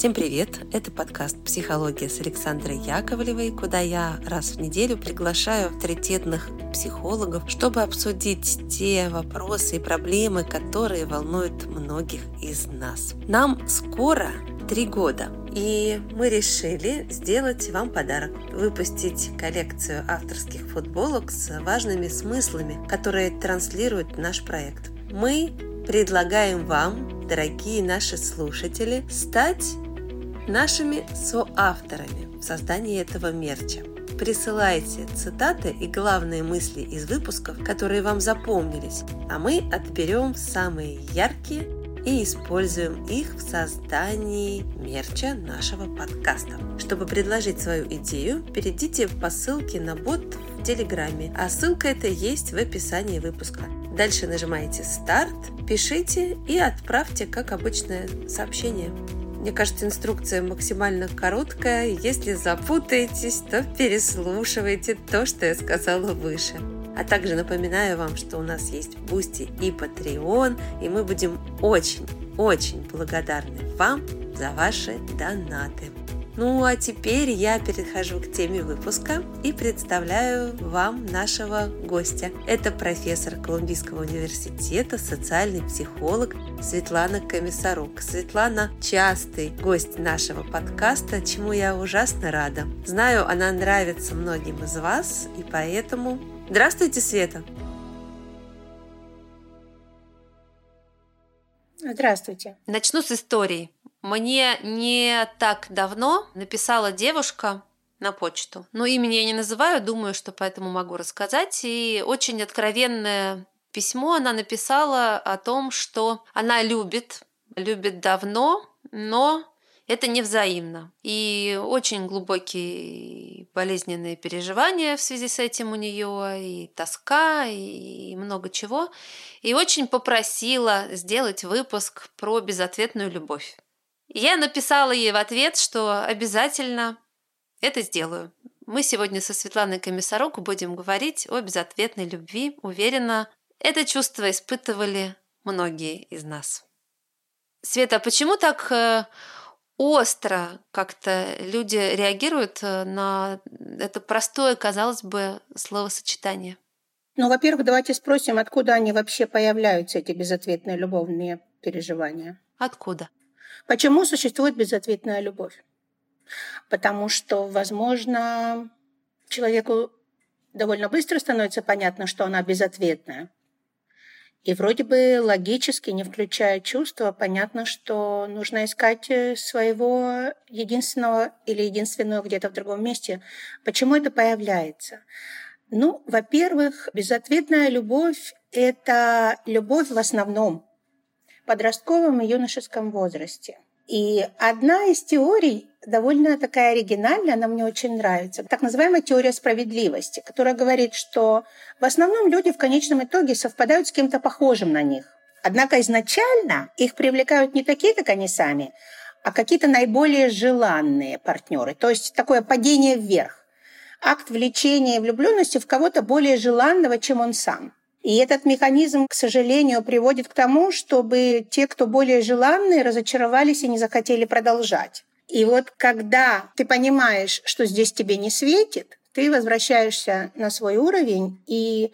Всем привет! Это подкаст «Психология» с Александрой Яковлевой, куда я раз в неделю приглашаю авторитетных психологов, чтобы обсудить те вопросы и проблемы, которые волнуют многих из нас. Нам скоро три года, и мы решили сделать вам подарок, выпустить коллекцию авторских футболок с важными смыслами, которые транслирует наш проект. Мы предлагаем вам, дорогие наши слушатели, стать нашими соавторами в создании этого мерча. Присылайте цитаты и главные мысли из выпусков, которые вам запомнились, а мы отберем самые яркие и используем их в создании мерча нашего подкаста. Чтобы предложить свою идею, перейдите по ссылке на бот в Телеграме, а ссылка эта есть в описании выпуска. Дальше нажимаете «Старт», пишите и отправьте, как обычное, сообщение. Мне кажется, инструкция максимально короткая. Если запутаетесь, то переслушивайте то, что я сказала выше. А также напоминаю вам, что у нас есть Бусти и Patreon, и мы будем очень-очень благодарны вам за ваши донаты. Ну а теперь я перехожу к теме выпуска и представляю вам нашего гостя. Это профессор Колумбийского университета, социальный психолог Светлана Комиссарук. Светлана – частый гость нашего подкаста, чему я ужасно рада. Знаю, она нравится многим из вас, и поэтому... Здравствуйте, Света! Здравствуйте. Начну с истории. Мне не так давно написала девушка на почту. Но имени я не называю, думаю, что поэтому могу рассказать. И очень откровенное письмо она написала о том, что она любит, любит давно, но это не взаимно. И очень глубокие болезненные переживания в связи с этим у нее, и тоска, и много чего. И очень попросила сделать выпуск про безответную любовь. Я написала ей в ответ, что обязательно это сделаю. Мы сегодня со Светланой Комиссарук будем говорить о безответной любви. Уверена, это чувство испытывали многие из нас. Света, а почему так э, остро как-то люди реагируют э, на это простое, казалось бы, словосочетание? Ну, во-первых, давайте спросим, откуда они вообще появляются, эти безответные любовные переживания. Откуда? Почему существует безответная любовь? Потому что, возможно, человеку довольно быстро становится понятно, что она безответная. И вроде бы логически, не включая чувства, понятно, что нужно искать э, своего единственного или единственного где-то в другом месте. Почему это появляется? Ну, во-первых, безответная любовь – это любовь в основном подростковом и юношеском возрасте. И одна из теорий довольно такая оригинальная, она мне очень нравится. Так называемая теория справедливости, которая говорит, что в основном люди в конечном итоге совпадают с кем-то похожим на них. Однако изначально их привлекают не такие, как они сами, а какие-то наиболее желанные партнеры. То есть такое падение вверх. Акт влечения и влюбленности в кого-то более желанного, чем он сам. И этот механизм, к сожалению, приводит к тому, чтобы те, кто более желанные, разочаровались и не захотели продолжать. И вот когда ты понимаешь, что здесь тебе не светит, ты возвращаешься на свой уровень и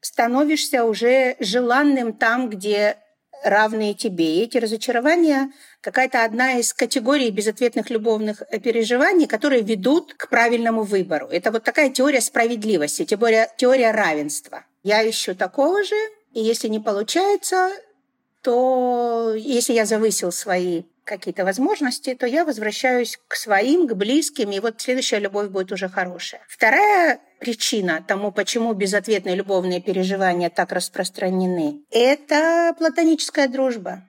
становишься уже желанным там, где равные тебе. И эти разочарования какая-то одна из категорий безответных любовных переживаний, которые ведут к правильному выбору. Это вот такая теория справедливости, теория, теория равенства. Я ищу такого же, и если не получается, то если я завысил свои какие-то возможности, то я возвращаюсь к своим, к близким, и вот следующая любовь будет уже хорошая. Вторая причина тому, почему безответные любовные переживания так распространены, это платоническая дружба.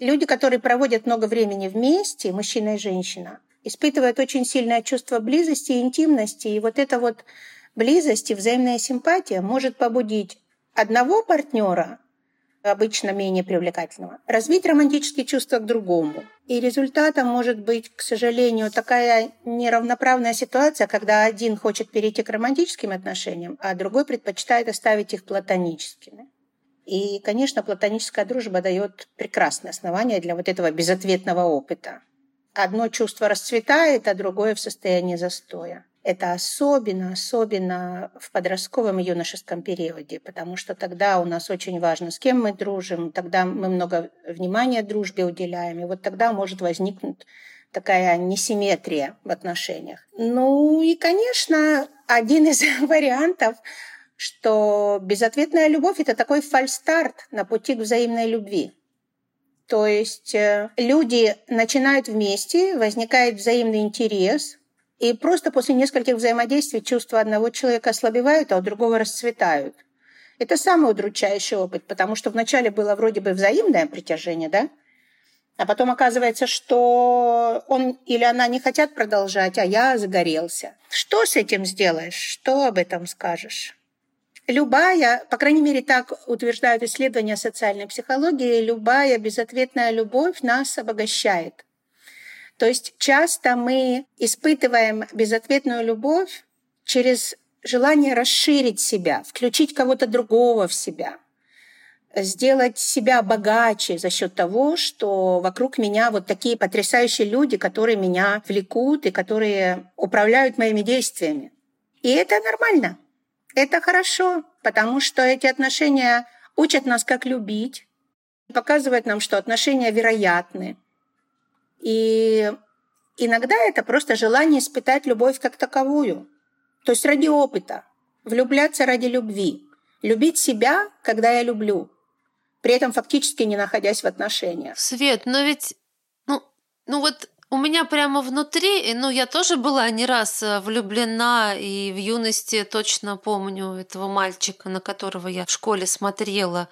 Люди, которые проводят много времени вместе, мужчина и женщина, испытывают очень сильное чувство близости и интимности, и вот это вот Близость и взаимная симпатия может побудить одного партнера, обычно менее привлекательного, развить романтические чувства к другому. И результатом может быть, к сожалению, такая неравноправная ситуация, когда один хочет перейти к романтическим отношениям, а другой предпочитает оставить их платоническими. И, конечно, платоническая дружба дает прекрасное основание для вот этого безответного опыта. одно чувство расцветает, а другое в состоянии застоя. Это особенно, особенно в подростковом и юношеском периоде, потому что тогда у нас очень важно, с кем мы дружим, тогда мы много внимания дружбе уделяем, и вот тогда может возникнуть такая несимметрия в отношениях. Ну и, конечно, один из вариантов, что безответная любовь – это такой фальстарт на пути к взаимной любви. То есть э, люди начинают вместе, возникает взаимный интерес, и просто после нескольких взаимодействий чувства одного человека ослабевают, а у другого расцветают. Это самый удручающий опыт, потому что вначале было вроде бы взаимное притяжение, да? А потом оказывается, что он или она не хотят продолжать, а я загорелся. Что с этим сделаешь? Что об этом скажешь? Любая, по крайней мере, так утверждают исследования социальной психологии, любая безответная любовь нас обогащает. То есть часто мы испытываем безответную любовь через желание расширить себя, включить кого-то другого в себя, сделать себя богаче за счет того, что вокруг меня вот такие потрясающие люди, которые меня влекут и которые управляют моими действиями. И это нормально. Это хорошо, потому что эти отношения учат нас, как любить, показывают нам, что отношения вероятны. И иногда это просто желание испытать любовь как таковую. То есть ради опыта, влюбляться ради любви, любить себя, когда я люблю, при этом фактически не находясь в отношениях. Свет, но ведь, ну, ну вот у меня прямо внутри, ну, я тоже была не раз э, влюблена, и в юности точно помню этого мальчика, на которого я в школе смотрела.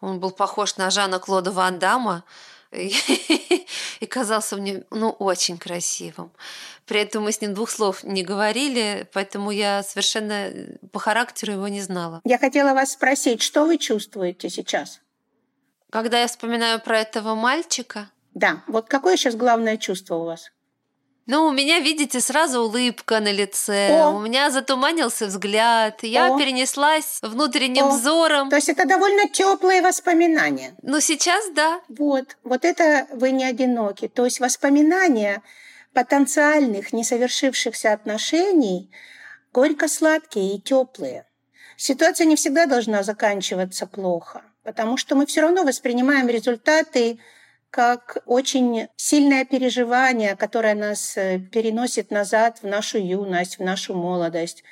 Он был похож на Жана Клода Ван Дамма и, казался мне, ну, очень красивым. При этом мы с ним двух слов не говорили, поэтому я совершенно по характеру его не знала. Я хотела вас спросить, что вы чувствуете сейчас? Когда я вспоминаю про этого мальчика, да, вот какое сейчас главное чувство у вас? Ну, у меня, видите, сразу улыбка на лице, О! у меня затуманился взгляд, я О! перенеслась внутренним О! взором. То есть это довольно теплые воспоминания. Ну, сейчас да. Вот, вот это вы не одиноки. То есть воспоминания потенциальных несовершившихся отношений горько-сладкие и теплые. Ситуация не всегда должна заканчиваться плохо, потому что мы все равно воспринимаем результаты как очень сильное переживание, которое нас э, переносит назад в нашу юность, в нашу молодость.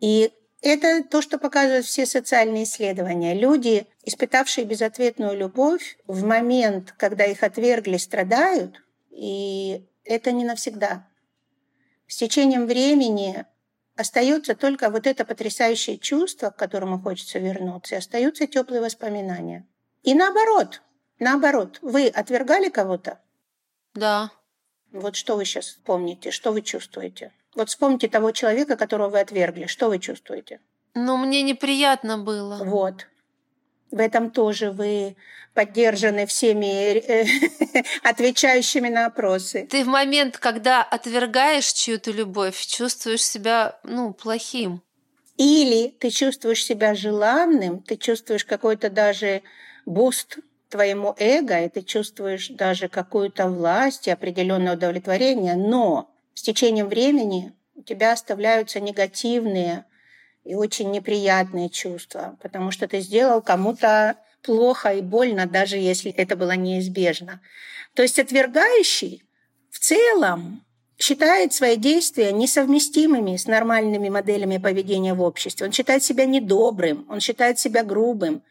И это то, что показывают все социальные исследования. Люди, испытавшие безответную любовь, в момент, когда их отвергли, страдают, и это не навсегда. С течением времени остается только вот это потрясающее чувство, к которому хочется вернуться, и остаются теплые воспоминания. И наоборот, Наоборот, вы отвергали кого-то? Да. Вот что вы сейчас помните, что вы чувствуете? Вот вспомните того человека, которого вы отвергли. Что вы чувствуете? Ну, мне неприятно было. Вот. В этом тоже вы поддержаны всеми э, отвечающими на опросы. Ты в момент, когда отвергаешь чью-то любовь, чувствуешь себя, ну, плохим. Или ты чувствуешь себя желанным, ты чувствуешь какой-то даже boost твоему эго, и ты чувствуешь даже какую-то власть и определенное удовлетворение, но с течением времени у тебя оставляются негативные и очень неприятные чувства, потому что ты сделал кому-то плохо и больно, даже если это было неизбежно. То есть отвергающий в целом считает свои действия несовместимыми с нормальными моделями поведения в обществе. Он считает себя недобрым, он считает себя грубым,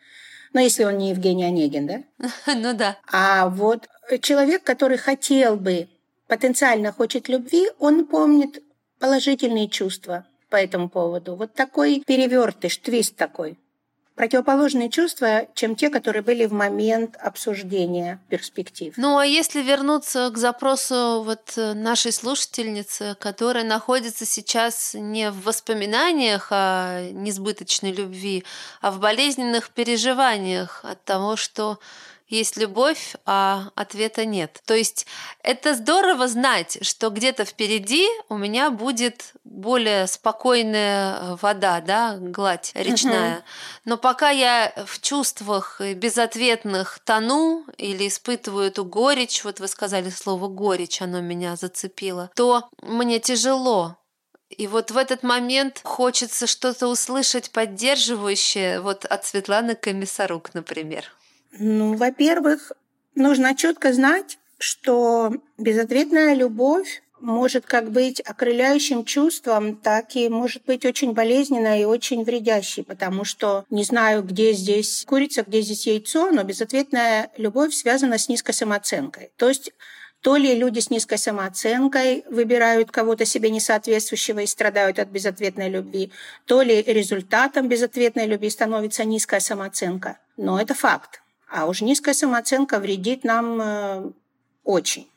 ну, если он не Евгений Онегин, да? Ну да. А вот человек, который хотел бы, потенциально хочет любви, он помнит положительные чувства по этому поводу. Вот такой перевертыш, твист такой противоположные чувства, чем те, которые были в момент обсуждения перспектив. Ну а если вернуться к запросу вот э, нашей слушательницы, которая находится сейчас не в воспоминаниях о несбыточной любви, а в болезненных переживаниях от того, что есть любовь, а ответа нет. То есть это здорово знать, что где-то впереди у меня будет более спокойная вода, да, гладь речная. Угу. Но пока я в чувствах безответных тону или испытываю эту горечь, вот вы сказали слово горечь, оно меня зацепило, то мне тяжело и вот в этот момент хочется что-то услышать поддерживающее вот от Светланы Комиссарук, например. Ну, во-первых, нужно четко знать, что безответная любовь может как быть окрыляющим чувством, так и может быть очень болезненной и очень вредящей, потому что не знаю, где здесь курица, где здесь яйцо, но безответная любовь связана с низкой самооценкой. То есть то ли люди с низкой самооценкой выбирают кого-то себе несоответствующего и страдают от безответной любви, то ли результатом безответной любви становится низкая самооценка. Но это факт. А уж низкая самооценка вредит нам э, очень.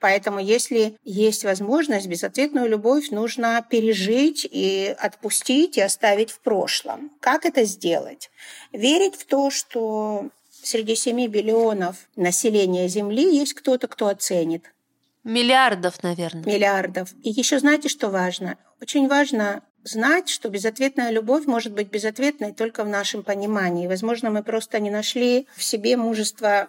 Поэтому, если есть возможность, безответную любовь нужно пережить и отпустить и оставить в прошлом. Как это сделать? Верить в то, что среди 7 биллионов населения Земли есть кто-то, кто оценит. Миллиардов, наверное. Миллиардов. И еще знаете, что важно? Очень важно знать, что безответная любовь может быть безответной только в нашем понимании. Возможно, мы просто не нашли в себе мужество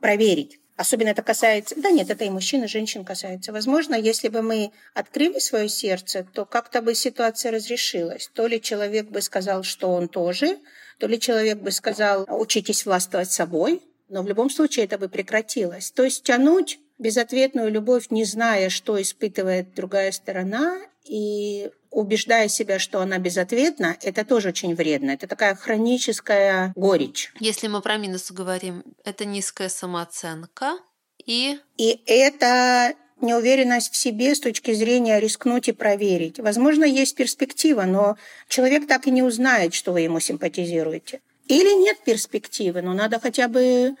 проверить. Особенно это касается... Да нет, это и мужчин, и женщин касается. Возможно, если бы мы открыли свое сердце, то как-то бы ситуация разрешилась. То ли человек бы сказал, что он тоже, то ли человек бы сказал, учитесь властвовать собой, но в любом случае это бы прекратилось. То есть тянуть безответную любовь, не зная, что испытывает другая сторона, и убеждая себя, что она безответна, это тоже очень вредно. Это такая хроническая горечь. Если мы про минусы говорим, это низкая самооценка и... И это неуверенность в себе с точки зрения рискнуть и проверить. Возможно, есть перспектива, но человек так и не узнает, что вы ему симпатизируете. Или нет перспективы, но надо хотя бы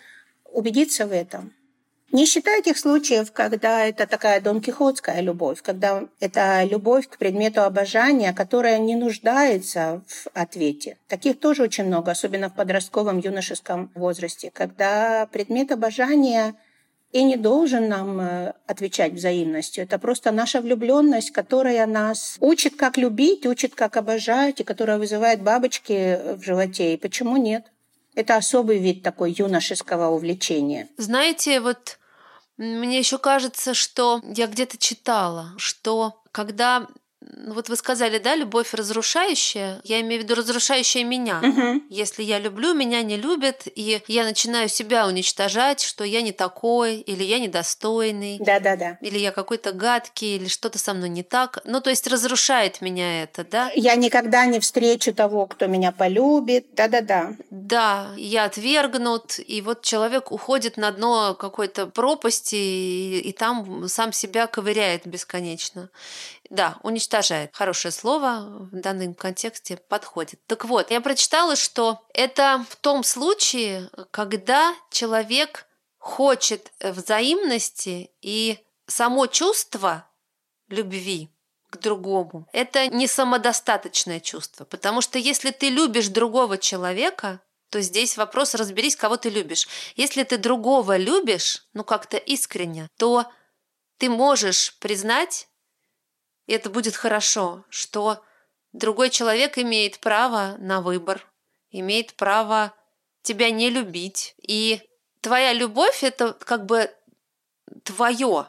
убедиться в этом. Не считая тех случаев, когда это такая донкихотская любовь, когда это любовь к предмету обожания, которая не нуждается в ответе. Таких тоже очень много, особенно в подростковом юношеском возрасте, когда предмет обожания и не должен нам э, отвечать взаимностью. Это просто наша влюбленность, которая нас учит, как любить, учит, как обожать, и которая вызывает бабочки в животе. И почему нет? Это особый вид такой юношеского увлечения. Знаете, вот мне еще кажется, что я где-то читала, что когда вот вы сказали, да, любовь разрушающая. Я имею в виду разрушающая меня. Угу. Если я люблю, меня не любят, и я начинаю себя уничтожать, что я не такой, или я недостойный. Да-да-да. Или я какой-то гадкий, или что-то со мной не так. Ну, то есть разрушает меня это, да? Я никогда не встречу того, кто меня полюбит. Да-да-да. Да, я отвергнут, и вот человек уходит на дно какой-то пропасти, и, и там сам себя ковыряет бесконечно. Да, уничтожает. Хорошее слово в данном контексте подходит. Так вот, я прочитала, что это в том случае, когда человек хочет взаимности и само чувство любви к другому. Это не самодостаточное чувство, потому что если ты любишь другого человека, то здесь вопрос разберись, кого ты любишь. Если ты другого любишь, ну как-то искренне, то ты можешь признать и это будет хорошо, что другой человек имеет право на выбор, имеет право тебя не любить. И твоя любовь – это как бы твое,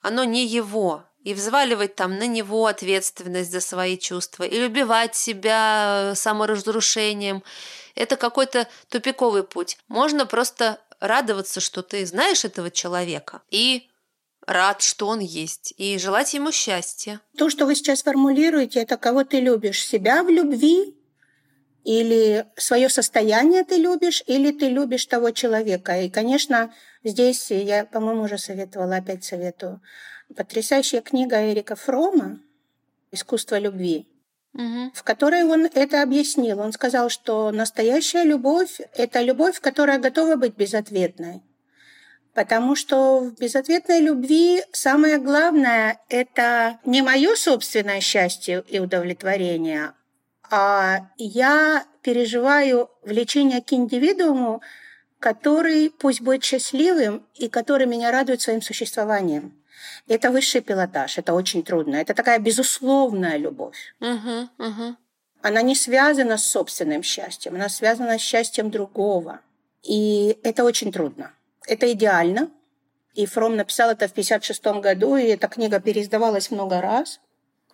оно не его. И взваливать там на него ответственность за свои чувства, и убивать себя саморазрушением – это какой-то тупиковый путь. Можно просто радоваться, что ты знаешь этого человека, и рад, что он есть, и желать ему счастья. То, что вы сейчас формулируете, это кого ты любишь, себя в любви или свое состояние ты любишь, или ты любишь того человека. И, конечно, здесь я, по-моему, уже советовала, опять советую. Потрясающая книга Эрика Фрома «Искусство любви», угу. в которой он это объяснил. Он сказал, что настоящая любовь – это любовь, которая готова быть безответной. Потому что в безответной любви самое главное – это не мое собственное счастье и удовлетворение, а я переживаю влечение к индивидууму который пусть будет счастливым и который меня радует своим существованием. Это высший пилотаж, это очень трудно. Это такая безусловная любовь. Угу, угу. Она не связана с собственным счастьем, она связана с счастьем другого. И это очень трудно. Это идеально. И Фром написал это в 1956 году, и эта книга переиздавалась много раз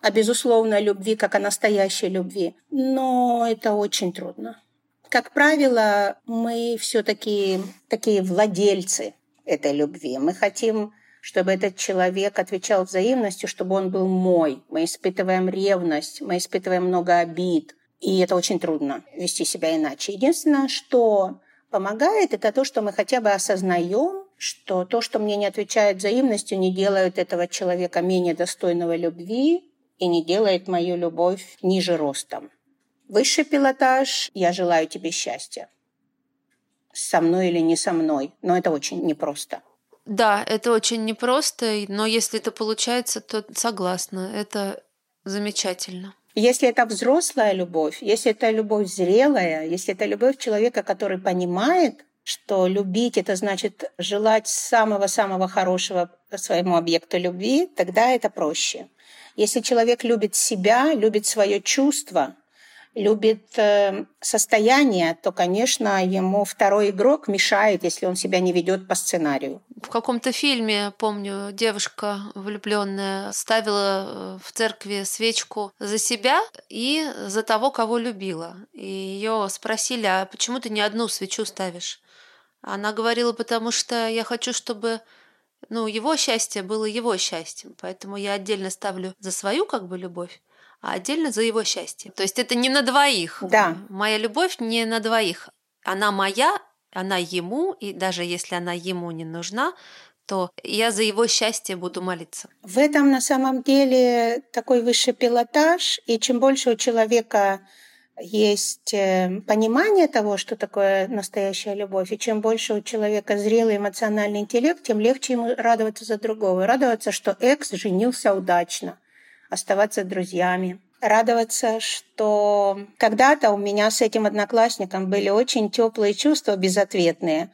о безусловной любви, как о настоящей любви. Но это очень трудно. Как правило, мы все-таки такие владельцы этой любви. Мы хотим, чтобы этот человек отвечал взаимностью, чтобы он был мой. Мы испытываем ревность, мы испытываем много обид. И это очень трудно вести себя иначе. Единственное, что помогает, это то, что мы хотя бы осознаем, что то, что мне не отвечает взаимностью, не делает этого человека менее достойного любви и не делает мою любовь ниже ростом. Высший пилотаж «Я желаю тебе счастья». Со мной или не со мной. Но это очень непросто. Да, это очень непросто, но если это получается, то согласна. Это замечательно. Если это взрослая любовь, если это любовь зрелая, если это любовь человека, который понимает, что любить это значит желать самого-самого хорошего своему объекту любви, тогда это проще. Если человек любит себя, любит свое чувство, любит э, состояние, то, конечно, ему второй игрок мешает, если он себя не ведет по сценарию. В каком-то фильме, помню, девушка влюбленная ставила э, в церкви свечку за себя и за того, кого любила. И ее спросили, а почему ты не одну свечу ставишь? Она говорила, потому что я хочу, чтобы ну, его счастье было его счастьем, поэтому я отдельно ставлю за свою как бы любовь, а отдельно за его счастье. То есть это не на двоих. Да. Моя любовь не на двоих. Она моя, она ему, и даже если она ему не нужна, то я за его счастье буду молиться. В этом на самом деле такой высший пилотаж, и чем больше у человека есть э, понимание того, что такое настоящая любовь, и чем больше у человека зрелый эмоциональный интеллект, тем легче ему радоваться за другого. Радоваться, что экс женился удачно, оставаться друзьями. Радоваться, что когда-то у меня с этим одноклассником были очень теплые чувства, безответные.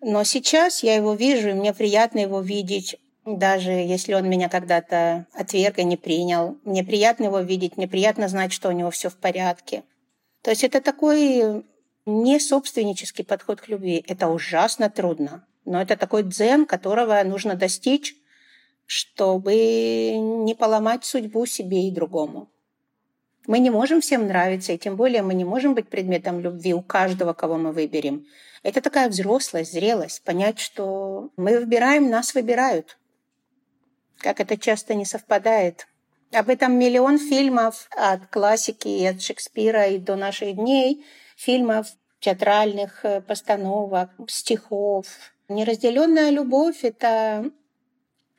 Но сейчас я его вижу, и мне приятно его видеть даже если он меня когда-то отверг и не принял. Мне приятно его видеть, мне приятно знать, что у него все в порядке. То есть это такой не собственнический подход к любви. Это ужасно трудно. Но это такой дзен, которого нужно достичь, чтобы не поломать судьбу себе и другому. Мы не можем всем нравиться, и тем более мы не можем быть предметом любви у каждого, кого мы выберем. Это такая взрослость, зрелость, понять, что мы выбираем, нас выбирают. Как это часто не совпадает – об этом миллион фильмов от классики и от Шекспира и до наших дней, фильмов, театральных э, постановок, стихов. Неразделенная любовь – это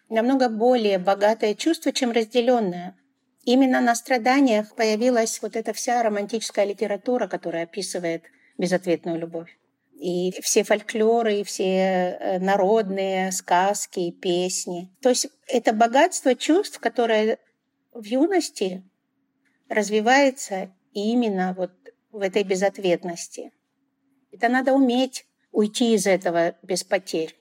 намного более богатое чувство, чем разделенное. Именно на страданиях появилась вот эта вся романтическая литература, которая описывает безответную любовь. И все фольклоры, и все э, народные сказки, песни. То есть это богатство чувств, которое в юности развивается именно вот в этой безответности. Это надо уметь уйти из этого без потерь.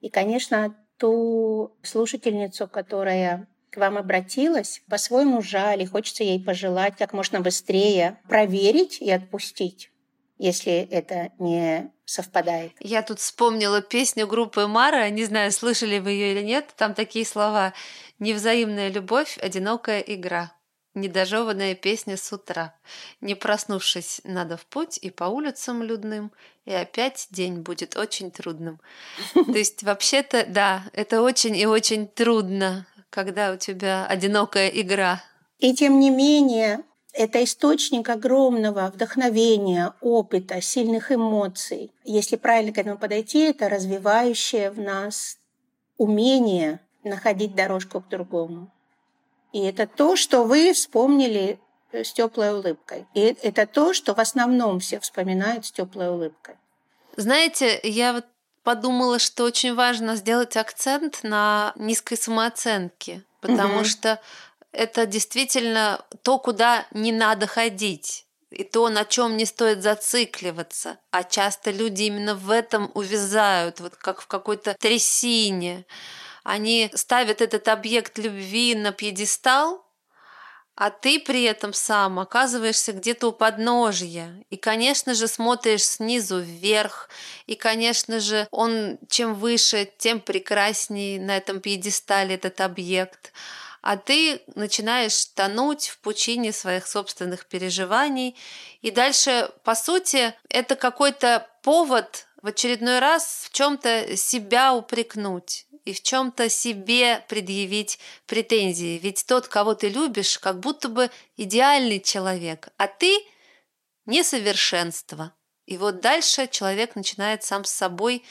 И, конечно, ту слушательницу, которая к вам обратилась, по-своему жаль, и хочется ей пожелать как можно быстрее проверить и отпустить, если это не совпадает. Я тут вспомнила песню группы Мара, не знаю, слышали вы ее или нет, там такие слова Невзаимная любовь, одинокая игра. Недожеванная песня с утра. Не проснувшись, надо в путь и по улицам людным, и опять день будет очень трудным. То есть, вообще-то, да, это очень и очень трудно, когда у тебя одинокая игра. И тем не менее, это источник огромного вдохновения, опыта, сильных эмоций. Если правильно к этому подойти, это развивающее в нас умение находить дорожку к другому. И это то, что вы вспомнили э, с теплой улыбкой. И это то, что в основном все вспоминают с теплой улыбкой. Знаете, я вот подумала, что очень важно сделать акцент на низкой самооценке, потому угу. что это действительно то, куда не надо ходить. и то, на чем не стоит зацикливаться. А часто люди именно в этом увязают, вот как в какой-то трясине. Они ставят этот объект любви на пьедестал, а ты при этом сам оказываешься где-то у подножья. И, конечно же, смотришь снизу вверх. И, конечно же, он чем выше, тем прекраснее на этом пьедестале этот объект. А ты начинаешь тонуть в пучине своих собственных переживаний. И дальше, по сути, это какой-то повод в очередной раз в чем-то себя упрекнуть и в чем-то себе предъявить претензии. Ведь тот, кого ты любишь, как будто бы идеальный человек, а ты несовершенство. И вот дальше человек начинает сам с собой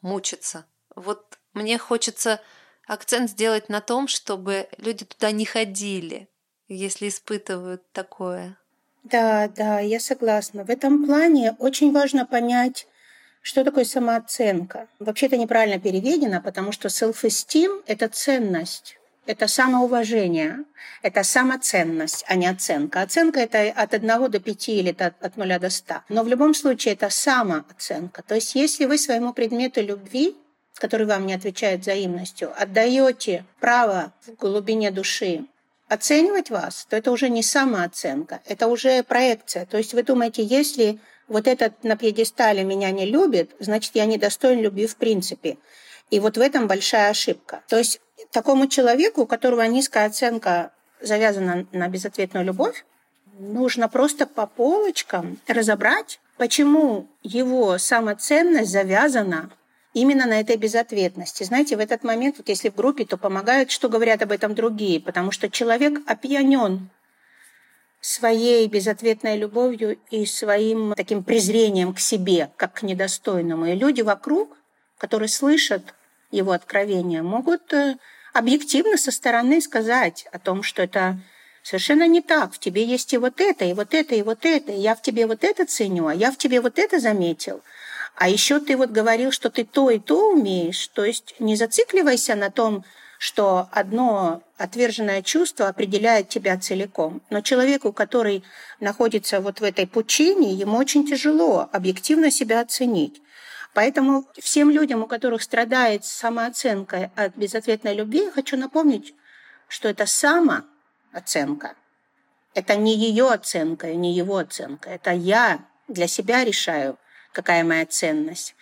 мучиться. Вот мне хочется акцент сделать на том, чтобы люди туда не ходили, если испытывают такое. Да, да, я согласна. В этом плане очень важно понять, что такое самооценка? Вообще это неправильно переведено, потому что self-esteem – это ценность. Это самоуважение, это самоценность, а не оценка. Оценка – это от 1 до 5 или от 0 до 100. Но в любом случае это самооценка. То есть если вы своему предмету любви, который вам не отвечает взаимностью, отдаете право в глубине души оценивать вас, то это уже не самооценка, это уже проекция. То есть вы думаете, если вот этот на пьедестале меня не любит, значит, я недостоин любви в принципе. И вот в этом большая ошибка. То есть такому человеку, у которого низкая оценка завязана на безответную любовь, нужно просто по полочкам разобрать, почему его самоценность завязана именно на этой безответности. Знаете, в этот момент, вот если в группе, то помогают, что говорят об этом другие, потому что человек опьянен своей безответной любовью и своим таким презрением к себе, как к недостойному. И люди вокруг, которые слышат его откровения, могут э, объективно со стороны сказать о том, что это совершенно не так. В тебе есть и вот это, и вот это, и вот это. Я в тебе вот это ценю, а я в тебе вот это заметил. А еще ты вот говорил, что ты то и то умеешь. То есть не зацикливайся на том, что одно отверженное чувство определяет тебя целиком. Но человеку, который находится вот в этой пучине, ему очень тяжело объективно себя оценить. Поэтому всем людям, у которых страдает самооценка от безответной любви, я хочу напомнить, что это самооценка. Это не ее оценка и не его оценка. Это я для себя решаю, какая моя ценность.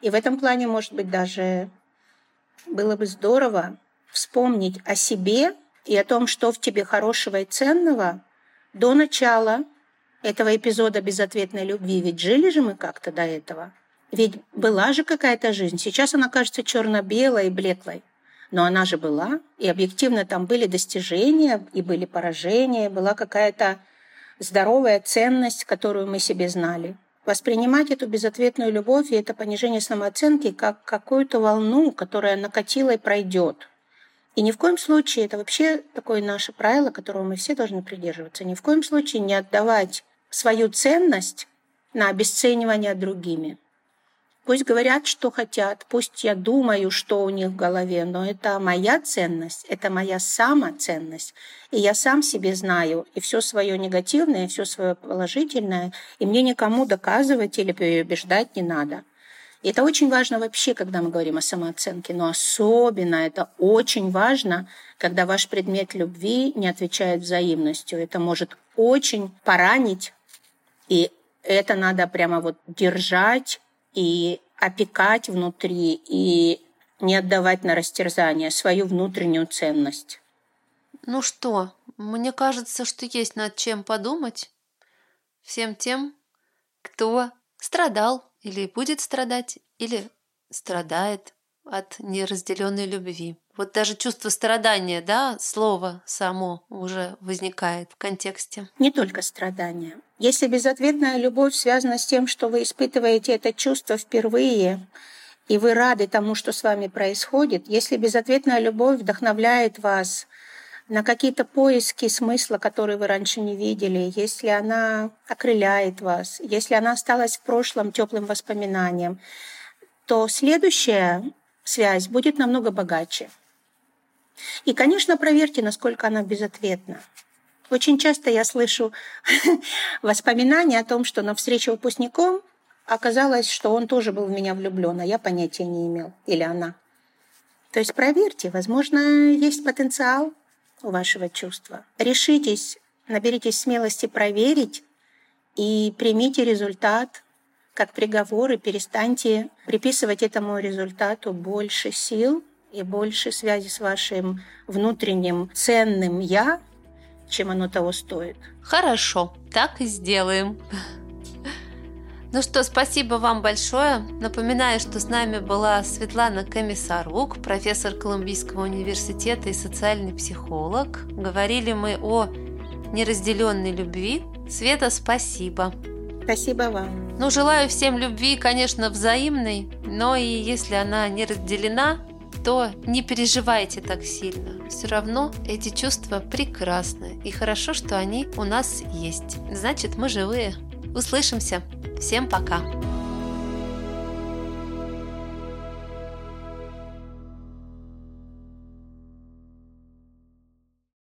И в этом плане, может быть, даже было бы здорово вспомнить о себе и о том, что в тебе хорошего и ценного до начала этого эпизода безответной любви. Ведь жили же мы как-то до этого. Ведь была же какая-то жизнь. Сейчас она кажется черно-белой и блеклой. Но она же была, и объективно там были достижения, и были поражения, была какая-то здоровая ценность, которую мы себе знали. Воспринимать эту безответную любовь и это понижение самооценки как какую-то волну, которая накатила и пройдет – и ни в коем случае, это вообще такое наше правило, которого мы все должны придерживаться, ни в коем случае не отдавать свою ценность на обесценивание другими. Пусть говорят, что хотят, пусть я думаю, что у них в голове, но это моя ценность, это моя самоценность. И я сам себе знаю и все свое негативное, и все свое положительное, и мне никому доказывать или переубеждать не надо. И это очень важно вообще, когда мы говорим о самооценке, но особенно это очень важно, когда ваш предмет любви не отвечает взаимностью. Это может очень поранить, и это надо прямо вот держать и опекать внутри, и не отдавать на растерзание свою внутреннюю ценность. Ну что, мне кажется, что есть над чем подумать всем тем, кто страдал или будет страдать, или страдает от неразделенной любви. Вот даже чувство страдания, да, слово само уже возникает в контексте. Не только страдания. Если безответная любовь связана с тем, что вы испытываете это чувство впервые, и вы рады тому, что с вами происходит, если безответная любовь вдохновляет вас на какие-то поиски смысла, которые вы раньше не видели, если она окрыляет вас, если она осталась в прошлом теплым воспоминанием, то следующая связь будет намного богаче. И, конечно, проверьте, насколько она безответна. Очень часто я слышу воспоминания о том, что на встрече выпускником оказалось, что он тоже был в меня влюблен, а я понятия не имел. Или она. То есть проверьте, возможно, есть потенциал вашего чувства. Решитесь, наберитесь смелости проверить и примите результат как приговор и перестаньте приписывать этому результату больше сил и больше связи с вашим внутренним ценным «я», чем оно того стоит. Хорошо, так и сделаем. Ну что, спасибо вам большое. Напоминаю, что с нами была Светлана Комиссарук, профессор Колумбийского университета и социальный психолог. Говорили мы о неразделенной любви. Света, спасибо. Спасибо вам. Ну, желаю всем любви, конечно, взаимной, но и если она не разделена, то не переживайте так сильно. Все равно эти чувства прекрасны. И хорошо, что они у нас есть. Значит, мы живые. Услышимся. Всем пока.